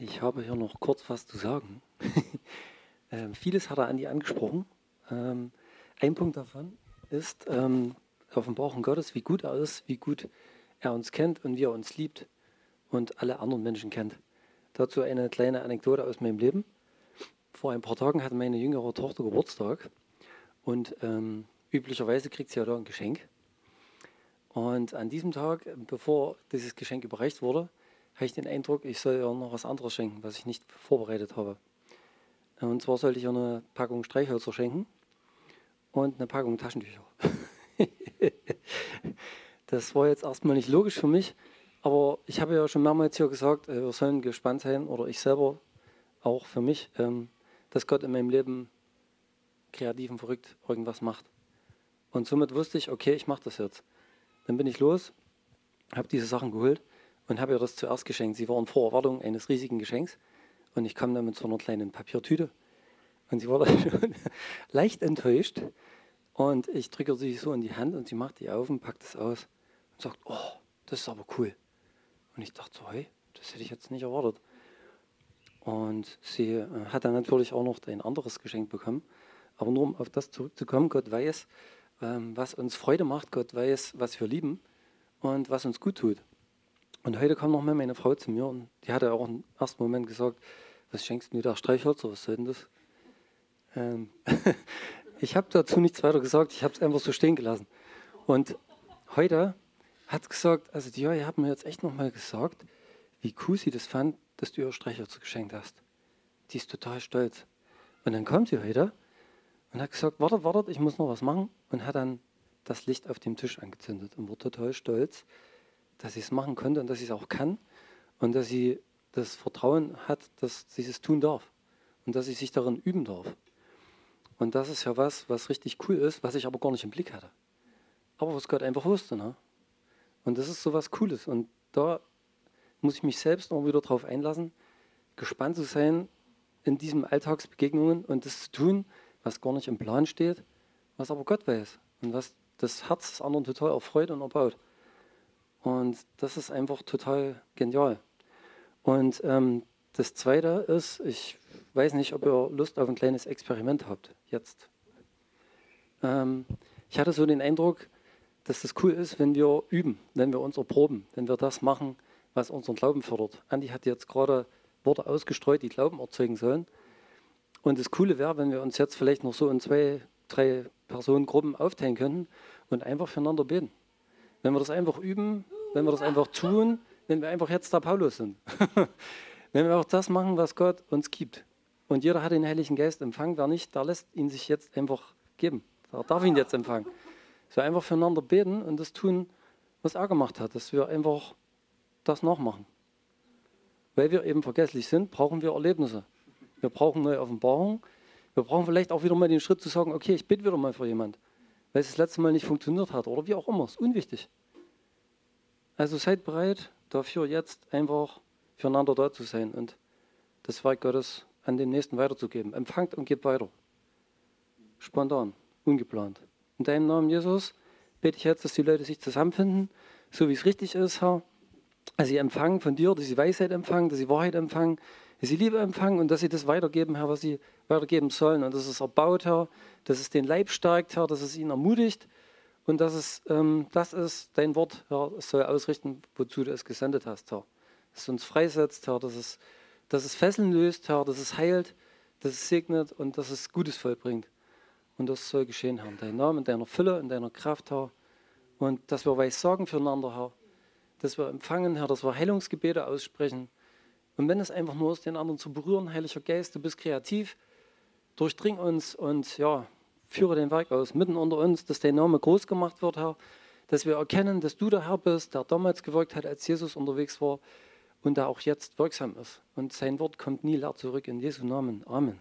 Ich habe hier noch kurz was zu sagen. ähm, vieles hat er Andi angesprochen. Ähm, ein Punkt davon ist ähm, Offenbarung Gottes, wie gut er ist, wie gut er uns kennt und wie er uns liebt und alle anderen Menschen kennt. Dazu eine kleine Anekdote aus meinem Leben. Vor ein paar Tagen hatte meine jüngere Tochter Geburtstag und ähm, üblicherweise kriegt sie ja da ein Geschenk. Und an diesem Tag, bevor dieses Geschenk überreicht wurde, habe ich den Eindruck, ich soll ihr noch was anderes schenken, was ich nicht vorbereitet habe. Und zwar sollte ich ihr eine Packung Streichhölzer schenken und eine Packung Taschentücher. das war jetzt erstmal nicht logisch für mich, aber ich habe ja schon mehrmals hier gesagt, äh, wir sollen gespannt sein, oder ich selber auch für mich, ähm, dass Gott in meinem Leben kreativ und verrückt irgendwas macht. Und somit wusste ich, okay, ich mache das jetzt. Dann bin ich los, habe diese Sachen geholt und habe ihr das zuerst geschenkt. Sie waren vor Erwartung eines riesigen Geschenks und ich kam dann mit so einer kleinen Papiertüte und sie war schon leicht enttäuscht und ich drücke sie so in die Hand und sie macht die auf und packt es aus und sagt, oh, das ist aber cool. Und ich dachte so, hey, das hätte ich jetzt nicht erwartet. Und sie äh, hat dann natürlich auch noch ein anderes Geschenk bekommen. Aber nur um auf das zurückzukommen, Gott weiß, ähm, was uns Freude macht, Gott weiß, was wir lieben und was uns gut tut. Und heute kam noch mal meine Frau zu mir und die hatte auch im ersten Moment gesagt, was schenkst du da Streichhölzer, was soll denn das? Ähm ich habe dazu nichts weiter gesagt, ich habe es einfach so stehen gelassen. Und heute hat gesagt, also die Joy hat mir jetzt echt nochmal gesagt, wie cool sie das fand, dass du ihr Streichholz geschenkt hast. Die ist total stolz. Und dann kommt sie heute und hat gesagt, wartet, wartet, ich muss noch was machen. und hat dann das Licht auf dem Tisch angezündet und war total stolz, dass sie es machen konnte und dass sie es auch kann und dass sie das Vertrauen hat, dass sie es tun darf und dass sie sich darin üben darf. Und das ist ja was, was richtig cool ist, was ich aber gar nicht im Blick hatte. Aber was Gott einfach wusste. Ne? Und das ist so was Cooles. Und da muss ich mich selbst noch wieder darauf einlassen, gespannt zu sein in diesen Alltagsbegegnungen und das zu tun, was gar nicht im Plan steht, was aber Gott weiß und was das Herz des anderen total erfreut und erbaut. Und das ist einfach total genial. Und ähm, das Zweite ist, ich weiß nicht, ob ihr Lust auf ein kleines Experiment habt jetzt. Ähm, ich hatte so den Eindruck, dass das cool ist, wenn wir üben, wenn wir uns erproben, wenn wir das machen, was unseren Glauben fördert. Andi hat jetzt gerade Worte ausgestreut, die Glauben erzeugen sollen. Und das Coole wäre, wenn wir uns jetzt vielleicht noch so in zwei, drei Personengruppen aufteilen könnten und einfach füreinander beten. Wenn wir das einfach üben, wenn wir das einfach tun, wenn wir einfach jetzt da Paulus sind. wenn wir auch das machen, was Gott uns gibt. Und jeder hat den Heiligen Geist empfangen. Wer nicht, der lässt ihn sich jetzt einfach geben. Der darf ihn jetzt empfangen. So einfach füreinander beten und das tun, was er gemacht hat, dass wir einfach das nachmachen. Weil wir eben vergesslich sind, brauchen wir Erlebnisse. Wir brauchen neue Offenbarungen. Wir brauchen vielleicht auch wieder mal den Schritt zu sagen, okay, ich bitte wieder mal für jemand, weil es das letzte Mal nicht funktioniert hat oder wie auch immer. Ist unwichtig. Also seid bereit, dafür jetzt einfach füreinander da zu sein und das Werk Gottes an den Nächsten weiterzugeben. Empfangt und gebt weiter. Spontan, ungeplant. In deinem Namen, Jesus, bete ich jetzt, dass die Leute sich zusammenfinden, so wie es richtig ist, Herr. Dass sie empfangen von dir, dass sie Weisheit empfangen, dass sie Wahrheit empfangen, dass sie Liebe empfangen und dass sie das weitergeben, Herr, was sie weitergeben sollen. Und dass es erbaut, Herr, dass es den Leib stärkt, Herr, dass es ihn ermutigt und dass es ähm, das ist, dein Wort, Herr, soll ausrichten, wozu du es gesendet hast, Herr. Dass es uns freisetzt, Herr, dass es, dass es Fesseln löst, Herr, dass es heilt, dass es segnet und dass es Gutes vollbringt. Und das soll geschehen, Herr, in deinem Namen, in deiner Fülle, in deiner Kraft, Herr. Und dass wir weiß sagen füreinander, Herr. Dass wir empfangen, Herr, dass wir Heilungsgebete aussprechen. Und wenn es einfach nur ist, den anderen zu berühren, Heiliger Geist, du bist kreativ, durchdring uns und ja, führe den Werk aus, mitten unter uns, dass dein Name groß gemacht wird, Herr. Dass wir erkennen, dass du der Herr bist, der damals gewirkt hat, als Jesus unterwegs war und der auch jetzt wirksam ist. Und sein Wort kommt nie leer zurück. In Jesu Namen. Amen.